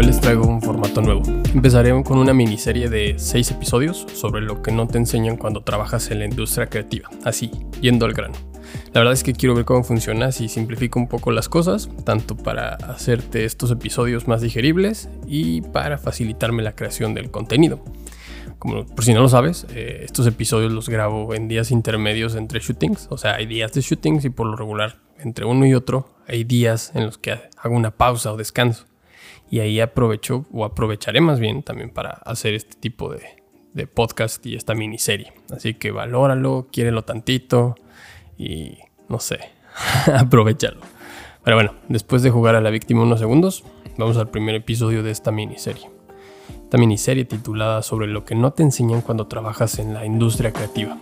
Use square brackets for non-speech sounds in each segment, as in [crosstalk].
Hoy les traigo un formato nuevo. Empezaré con una miniserie de 6 episodios sobre lo que no te enseñan cuando trabajas en la industria creativa, así, yendo al grano. La verdad es que quiero ver cómo funciona si simplifico un poco las cosas, tanto para hacerte estos episodios más digeribles y para facilitarme la creación del contenido. Como por si no lo sabes, eh, estos episodios los grabo en días intermedios entre shootings, o sea, hay días de shootings y por lo regular entre uno y otro hay días en los que hago una pausa o descanso. Y ahí aprovecho, o aprovecharé más bien también para hacer este tipo de, podcast y esta miniserie. Así que valóralo, quiérelo tantito y no sé, [laughs] aprovechalo. Pero bueno, después de jugar a la víctima unos segundos, vamos al primer episodio de esta miniserie. Esta miniserie titulada sobre lo que no te enseñan cuando trabajas en la industria creativa.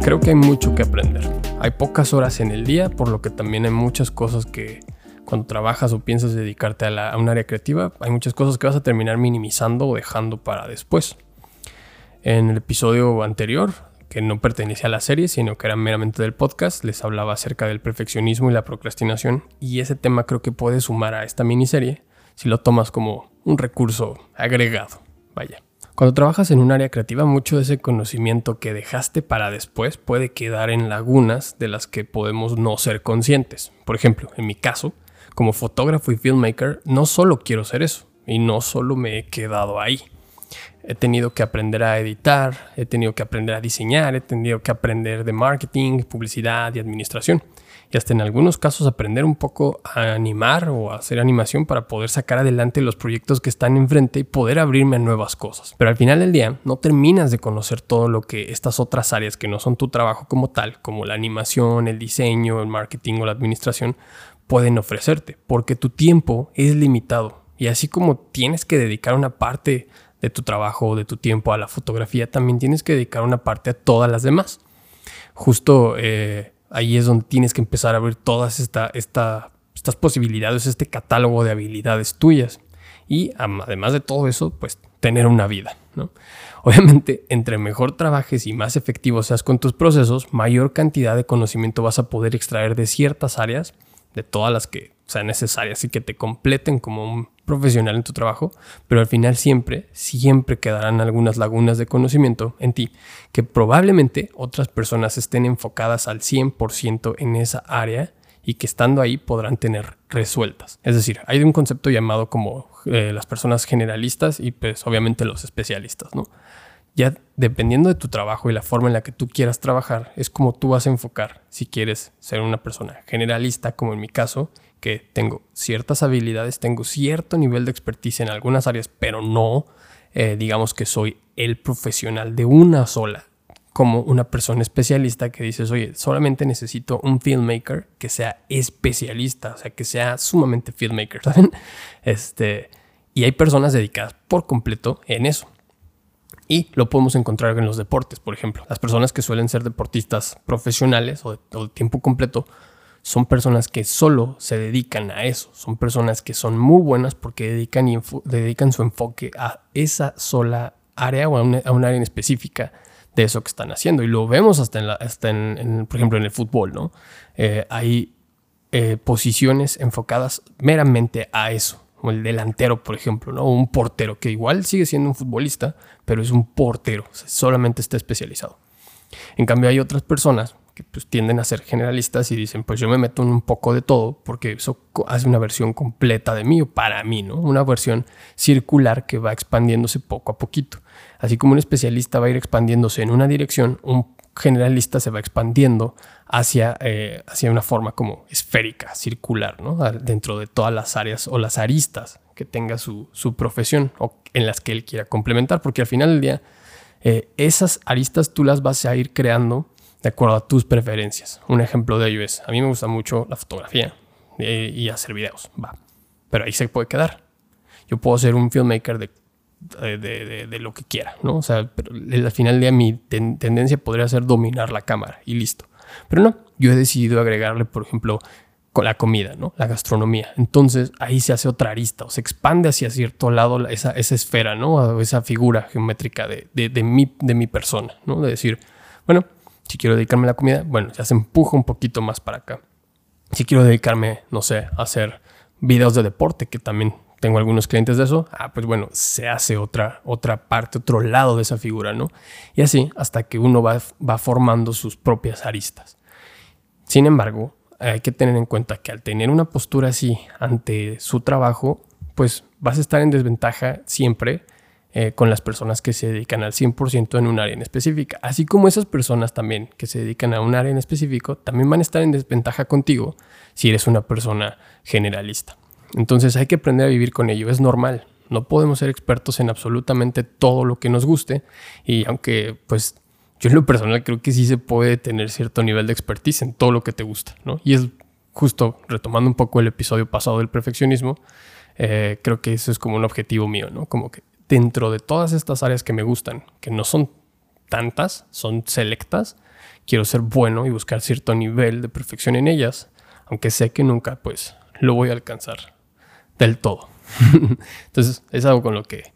Creo que hay mucho que aprender hay pocas horas en el día, por lo que también hay muchas cosas que cuando trabajas o piensas dedicarte a, un área creativa, hay muchas cosas que vas a terminar minimizando o dejando para después. En el episodio anterior, que no pertenecía a la serie, sino que era meramente del podcast, les hablaba acerca del perfeccionismo y la procrastinación, y ese tema creo que puede sumar a esta miniserie si lo tomas como un recurso agregado. Vaya. Cuando trabajas en un área creativa, mucho de ese conocimiento que dejaste para después puede quedar en lagunas de las que podemos no ser conscientes. Por ejemplo, en mi caso, como fotógrafo y filmmaker, no solo quiero ser eso, y no solo me he quedado ahí. He tenido que aprender a editar, he tenido que aprender a diseñar, he tenido que aprender de marketing, publicidad y administración y hasta en algunos casos aprender un poco a animar o a hacer animación para poder sacar adelante los proyectos que están enfrente y poder abrirme a nuevas cosas. Pero al final del día no terminas de conocer todo lo que estas otras áreas que no son tu trabajo como tal, como la animación, el diseño, el marketing o la administración, pueden ofrecerte, porque tu tiempo es limitado. Y así como tienes que dedicar una parte de tu trabajo o de tu tiempo a la fotografía, también tienes que dedicar una parte a todas las demás. Justo eh, ahí es donde tienes que empezar a ver todas esta, estas posibilidades, este catálogo de habilidades tuyas. Y además de todo eso, pues tener una vida. ¿no? [laughs] Obviamente, entre mejor trabajes y más efectivo seas con tus procesos, mayor cantidad de conocimiento vas a poder extraer de ciertas áreas, de todas las que sean necesarias y que te completen como un profesional en tu trabajo, pero al final siempre, siempre quedarán algunas lagunas de conocimiento en ti que probablemente otras personas estén enfocadas al 100% en esa área y que estando ahí podrán tener resueltas. Es decir, hay un concepto llamado como eh, las personas generalistas y pues obviamente los especialistas, ¿no? Ya dependiendo de tu trabajo y la forma en la que tú quieras trabajar, es como tú vas a enfocar si quieres ser una persona generalista, como en mi caso, que tengo ciertas habilidades, tengo cierto nivel de expertise en algunas áreas, pero no eh, digamos que soy el profesional de una sola, como una persona especialista que dices, oye, solamente necesito un filmmaker que sea especialista, o sea, que sea sumamente filmmaker, [laughs] ¿saben? Este, y hay personas dedicadas por completo en eso. Y lo podemos encontrar en los deportes, por ejemplo. Las personas que suelen ser deportistas profesionales o de tiempo completo son personas que solo se dedican a eso, son personas que son muy buenas porque dedican, y dedican su enfoque a esa sola área o a un, área en específica de eso que están haciendo. Y lo vemos hasta, en, la, en, por ejemplo, en el fútbol, ¿no? Eh, hay eh, posiciones enfocadas meramente a eso, como el delantero, por ejemplo, ¿no? un portero, que igual sigue siendo un futbolista, pero es un portero, solamente está especializado. En cambio, hay otras personas que pues, tienden a ser generalistas y dicen, pues yo me meto en un poco de todo porque eso hace una versión completa de mí o para mí, ¿no? Una versión circular que va expandiéndose poco a poquito. Así como un especialista va a ir expandiéndose en una dirección, un generalista se va expandiendo hacia, eh, hacia una forma como esférica, circular, ¿no? Dentro de todas las áreas o las aristas que tenga su, su profesión o en las que él quiera complementar, porque al final del día eh, esas aristas tú las vas a ir creando de acuerdo a tus preferencias. Un ejemplo de ello es, a mí me gusta mucho la fotografía eh, y hacer videos, va. Pero ahí se puede quedar. Yo puedo ser un filmmaker de, de, lo que quiera, ¿no? O sea, pero al final día mi tendencia podría ser dominar la cámara y listo. Pero no, yo he decidido agregarle, por ejemplo, con la comida, ¿no? La gastronomía. Entonces ahí se hace otra arista o se expande hacia cierto lado esa, esa esfera, ¿no? esa figura geométrica de, de, mi, de mi persona, ¿no? De decir, bueno, si quiero dedicarme a la comida, bueno, ya se empuja un poquito más para acá. Si quiero dedicarme, no sé, a hacer videos de deporte, que también tengo algunos clientes de eso, ah, pues bueno, se hace otra, otra parte, otro lado de esa figura, ¿no? Y así hasta que uno va, va formando sus propias aristas. Sin embargo, hay que tener en cuenta que al tener una postura así ante su trabajo, pues vas a estar en desventaja siempre eh, con las personas que se dedican al 100% en un área en específica. Así como esas personas también que se dedican a un área en específico, también van a estar en desventaja contigo si eres una persona generalista. Entonces hay que aprender a vivir con ello, es normal. No podemos ser expertos en absolutamente todo lo que nos guste y aunque pues yo en lo personal creo que sí se puede tener cierto nivel de expertise en todo lo que te gusta, ¿no? Y es justo retomando un poco el episodio pasado del perfeccionismo, eh, creo que eso es como un objetivo mío, ¿no? Como que dentro de todas estas áreas que me gustan, que no son tantas, son selectas, quiero ser bueno y buscar cierto nivel de perfección en ellas, aunque sé que nunca pues lo voy a alcanzar del todo. [laughs] Entonces es algo con lo que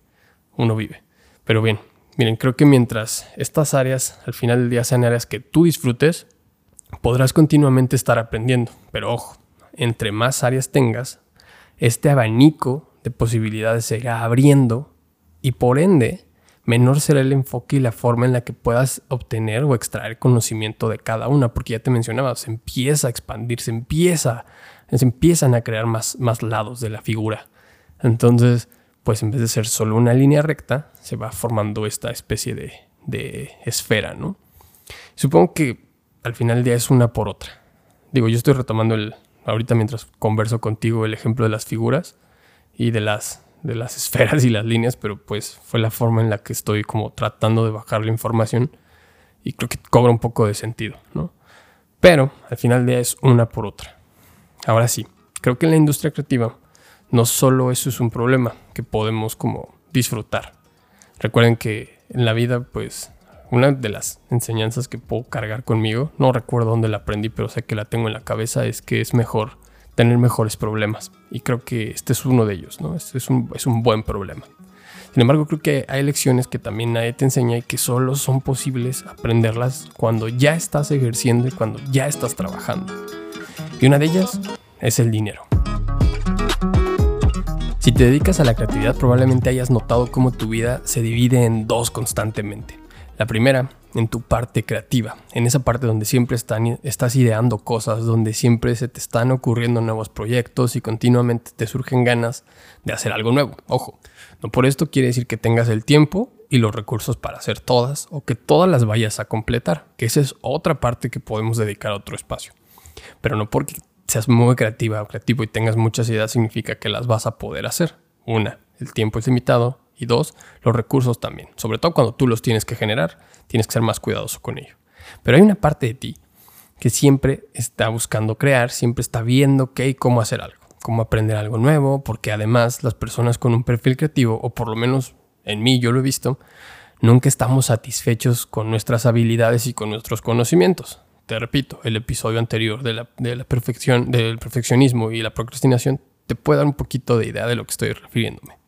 uno vive. Pero bien, miren, creo que mientras estas áreas al final del día sean áreas que tú disfrutes, podrás continuamente estar aprendiendo. Pero ojo, entre más áreas tengas, este abanico de posibilidades se irá abriendo y por ende menor será el enfoque y la forma en la que puedas obtener o extraer conocimiento de cada una, porque ya te mencionaba, se empieza a expandir, se empieza, se empiezan a crear más, más lados de la figura. Entonces, pues en vez de ser solo una línea recta, se va formando esta especie de, de esfera, ¿no? Supongo que al final del día es una por otra. Digo, yo estoy retomando el, ahorita mientras converso contigo el ejemplo de las figuras y de las de las [laughs] esferas y las líneas, pero pues fue la forma en la que estoy como tratando de bajar la información y creo que cobra un poco de sentido, ¿no? Pero al final del día es una por otra. Ahora sí, creo que en la industria creativa no solo eso es un problema que podemos como disfrutar. Recuerden que en la vida pues una de las enseñanzas que puedo cargar conmigo, no recuerdo dónde la aprendí, pero sé que la tengo en la cabeza, es que es mejor tener mejores problemas. Y creo que este es uno de ellos, ¿no? Este es un, es un buen problema. Sin embargo, creo que hay lecciones que también nadie te enseña y que solo son posibles aprenderlas cuando ya estás ejerciendo y cuando ya estás trabajando. Y una de ellas es el dinero. Si te dedicas a la creatividad, probablemente hayas notado cómo tu vida se divide en dos constantemente. La primera, en tu parte creativa, en esa parte donde siempre estás ideando cosas, donde siempre se te están ocurriendo nuevos proyectos y continuamente te surgen ganas de hacer algo nuevo. Ojo, no por esto quiere decir que tengas el tiempo y los recursos para hacer todas o que todas las vayas a completar, que esa es otra parte que podemos dedicar a otro espacio. Pero no porque seas muy creativa o creativo y tengas muchas ideas significa que las vas a poder hacer. Una, el tiempo es limitado y dos, los recursos también. Sobre todo cuando tú los tienes que generar, tienes que ser más cuidadoso con ello. Pero hay una parte de ti que siempre está buscando crear, siempre está viendo qué y cómo hacer algo, cómo aprender algo nuevo, porque además las personas con un perfil creativo, o por lo menos en mí yo lo he visto, nunca estamos satisfechos con nuestras habilidades y con nuestros conocimientos. Te repito, el episodio anterior de la, perfección, del perfeccionismo y la procrastinación te puede dar un poquito de idea de lo que estoy refiriéndome.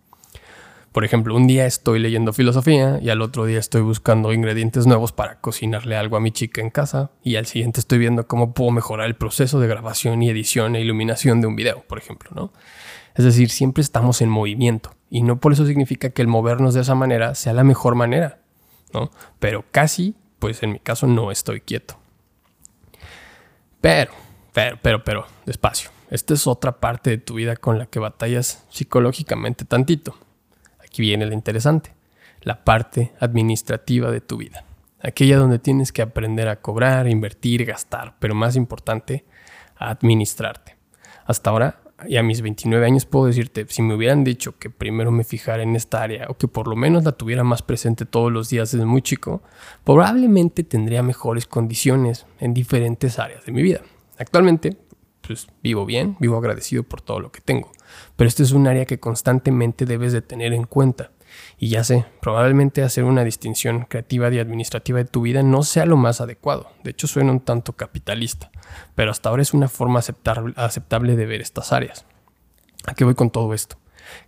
Por ejemplo, un día estoy leyendo filosofía y al otro día estoy buscando ingredientes nuevos para cocinarle algo a mi chica en casa y al siguiente estoy viendo cómo puedo mejorar el proceso de grabación y edición e iluminación de un video, por ejemplo, ¿no? Es decir, siempre estamos en movimiento y no por eso significa que el movernos de esa manera sea la mejor manera, ¿no? Pero casi, pues en mi caso no estoy quieto. Pero, pero, pero, pero, despacio. Esta es otra parte de tu vida con la que batallas psicológicamente tantito. Aquí viene lo interesante, la parte administrativa de tu vida. Aquella donde tienes que aprender a cobrar, invertir, gastar, pero más importante, a administrarte. Hasta ahora, y a mis 29 años puedo decirte, si me hubieran dicho que primero me fijara en esta área o que por lo menos la tuviera más presente todos los días desde muy chico, probablemente tendría mejores condiciones en diferentes áreas de mi vida. Actualmente, pues vivo bien, vivo agradecido por todo lo que tengo. Pero este es un área que constantemente debes de tener en cuenta. Y ya sé, probablemente hacer una distinción creativa y administrativa de tu vida no sea lo más adecuado. De hecho, suena un tanto capitalista. Pero hasta ahora es una forma aceptable de ver estas áreas. ¿A qué voy con todo esto?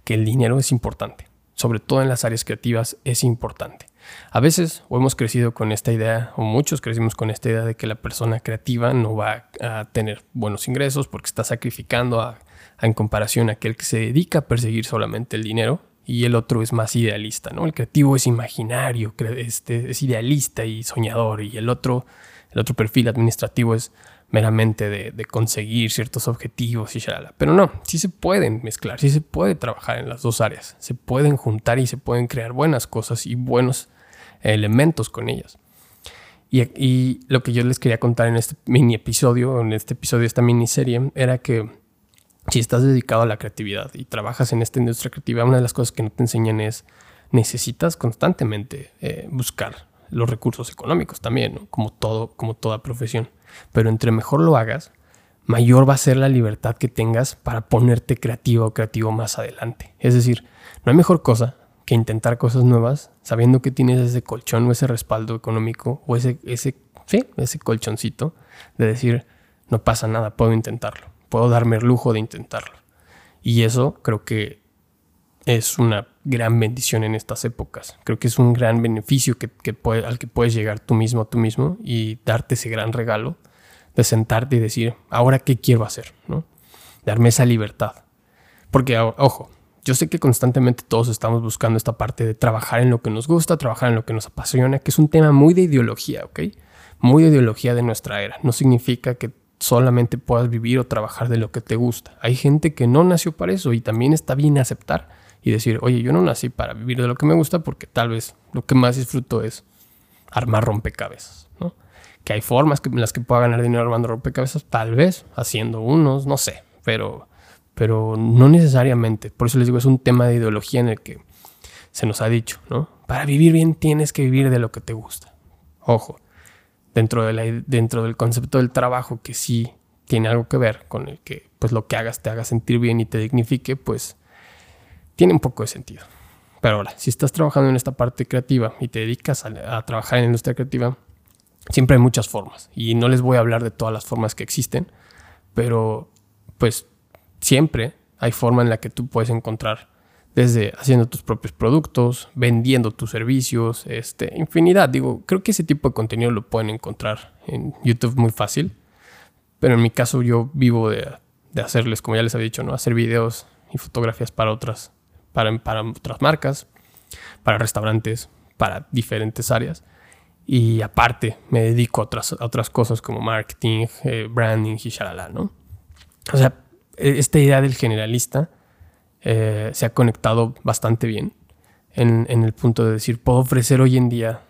Que el dinero es importante. Sobre todo en las áreas creativas es importante. A veces o hemos crecido con esta idea, o muchos crecimos con esta idea de que la persona creativa no va a tener buenos ingresos porque está sacrificando a, en comparación a aquel que se dedica a perseguir solamente el dinero y el otro es más idealista, ¿no? El creativo es imaginario, este, es idealista y soñador y el otro, el otro perfil administrativo es meramente de, conseguir ciertos objetivos y shalala. Pero no, sí se pueden mezclar, sí se puede trabajar en las dos áreas, se pueden juntar y se pueden crear buenas cosas y buenos elementos con ellas. Y, y lo que yo les quería contar en este mini episodio, en este episodio de esta miniserie, era que si estás dedicado a la creatividad y trabajas en esta industria creativa, una de las cosas que no te enseñan es necesitas constantemente eh, buscar los recursos económicos también, como todo, como toda profesión. Pero entre mejor lo hagas, mayor va a ser la libertad que tengas para ponerte creativo o creativo más adelante. Es decir, no hay mejor cosa que intentar cosas nuevas sabiendo que tienes ese colchón o ese respaldo económico o ese, ese, ese colchoncito de decir, no pasa nada, puedo intentarlo puedo darme el lujo de intentarlo. Y eso creo que es una gran bendición en estas épocas. Creo que es un gran beneficio que, al que puedes llegar tú mismo a tú mismo y darte ese gran regalo de sentarte y decir, ahora qué quiero hacer, ¿no? Darme esa libertad. Porque, ojo, yo sé que constantemente todos estamos buscando esta parte de trabajar en lo que nos gusta, trabajar en lo que nos apasiona, que es un tema muy de ideología, ¿ok? Muy de ideología de nuestra era. No significa que solamente puedas vivir o trabajar de lo que te gusta. Hay gente que no nació para eso y también está bien aceptar y decir, oye, yo no nací para vivir de lo que me gusta porque tal vez lo que más disfruto es armar rompecabezas, ¿no? Que hay formas en las que pueda ganar dinero armando rompecabezas, tal vez haciendo unos, no sé, pero, pero no necesariamente. Por eso les digo, es un tema de ideología en el que se nos ha dicho, ¿no? Para vivir bien tienes que vivir de lo que te gusta. Ojo, dentro, dentro del concepto del trabajo que sí tiene algo que ver con el que pues lo que hagas te haga sentir bien y te dignifique, pues tiene un poco de sentido. Pero ahora, si estás trabajando en esta parte creativa y te dedicas a, trabajar en la industria creativa, siempre hay muchas formas. Y no les voy a hablar de todas las formas que existen, pero pues siempre hay forma en la que tú puedes encontrar desde haciendo tus propios productos, vendiendo tus servicios, este, infinidad. Digo, creo que ese tipo de contenido lo pueden encontrar en YouTube muy fácil. Pero en mi caso yo vivo de, hacerles, como ya les había dicho, ¿no? Hacer videos y fotografías para otras, para, para otras marcas, para restaurantes, para diferentes áreas. Y aparte me dedico a otras, otras cosas como marketing, eh, branding y shalala, ¿no? O sea, e, esta idea del generalista eh, se ha conectado bastante bien en, el punto de decir, puedo ofrecer hoy en día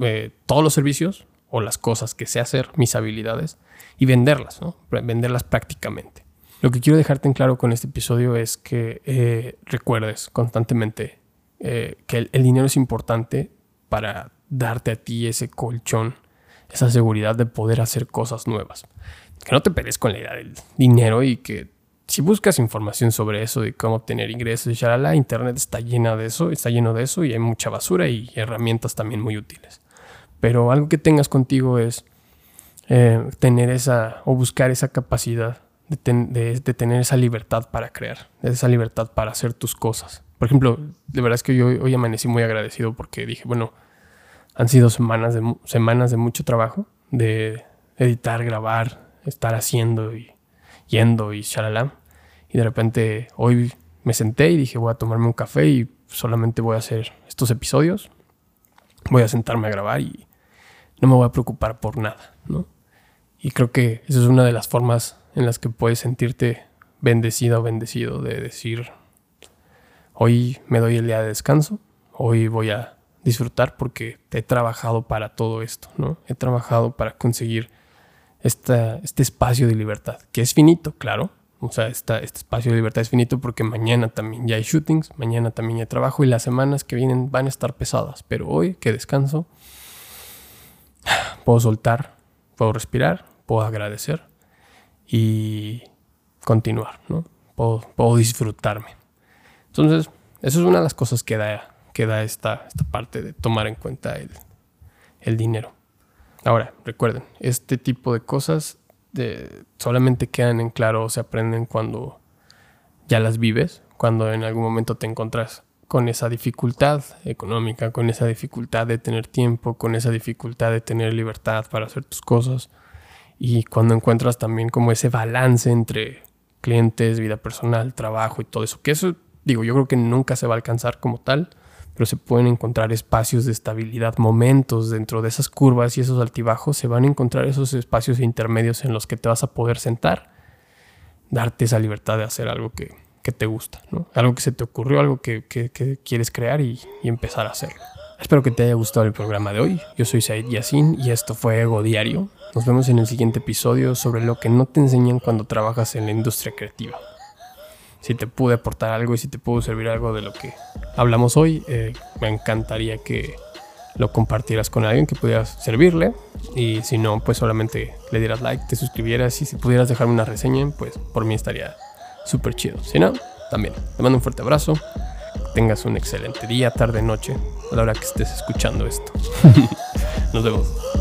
eh, todos los servicios o las cosas que sé hacer, mis habilidades, y venderlas, venderlas prácticamente. Lo que quiero dejarte en claro con este episodio es que eh, recuerdes constantemente que el, dinero es importante para darte a ti ese colchón, esa seguridad de poder hacer cosas nuevas. Que no te pelees con la idea del dinero y que si buscas información sobre eso, de cómo obtener ingresos y la internet está llena de eso, está lleno de eso y hay mucha basura y herramientas también muy útiles. Pero algo que tengas contigo es eh, tener esa o buscar esa capacidad de, tener esa libertad para crear, esa libertad para hacer tus cosas. Por ejemplo, de verdad es que yo hoy amanecí muy agradecido porque dije, bueno, han sido semanas de, semanas de mucho trabajo, de editar, grabar, estar haciendo y yendo y shalala. Y de repente hoy me senté y dije voy a tomarme un café y solamente voy a hacer estos episodios. Voy a sentarme a grabar y no me voy a preocupar por nada, ¿no? Y creo que esa es una de las formas en las que puedes sentirte bendecido o bendecido de decir, hoy me doy el día de descanso, hoy voy a disfrutar porque he trabajado para todo esto, ¿no? He trabajado para conseguir este espacio de libertad, que es finito, claro. O sea, este espacio de libertad es finito porque mañana también ya hay shootings, mañana también hay trabajo y las semanas que vienen van a estar pesadas. Pero hoy que descanso, puedo soltar, puedo respirar, puedo agradecer y continuar, ¿no? Puedo, disfrutarme. Entonces, eso es una de las cosas que da, que da esta, esta parte de tomar en cuenta el, el dinero. Ahora, recuerden, este tipo de cosas solamente quedan en claro o se aprenden cuando ya las vives, cuando en algún momento te encuentras con esa dificultad económica, con esa dificultad de tener tiempo, con esa dificultad de tener libertad para hacer tus cosas. Y cuando encuentras también como ese balance entre clientes, vida personal, trabajo y todo eso, que eso digo, yo creo que nunca se va a alcanzar como tal, pero se pueden encontrar espacios de estabilidad, momentos dentro de esas curvas y esos altibajos, se van a encontrar esos espacios intermedios en los que te vas a poder sentar, darte esa libertad de hacer algo que, te gusta, ¿no? algo que se te ocurrió, algo que, quieres crear y, y, empezar a hacerlo. Espero que te haya gustado el programa de hoy. Yo soy Said Yassin y esto fue Ego Diario. Nos vemos en el siguiente episodio sobre lo que no te enseñan cuando trabajas en la industria creativa si te pude aportar algo y si te pudo servir algo de lo que hablamos hoy, eh, me encantaría que lo compartieras con alguien que pudieras servirle. Y si no, pues solamente le dieras like, te suscribieras y si pudieras dejarme una reseña, pues por mí estaría súper chido. Si no, también. Te mando un fuerte abrazo. tengas un excelente día, tarde, noche, a la hora que estés escuchando esto. [laughs] Nos vemos.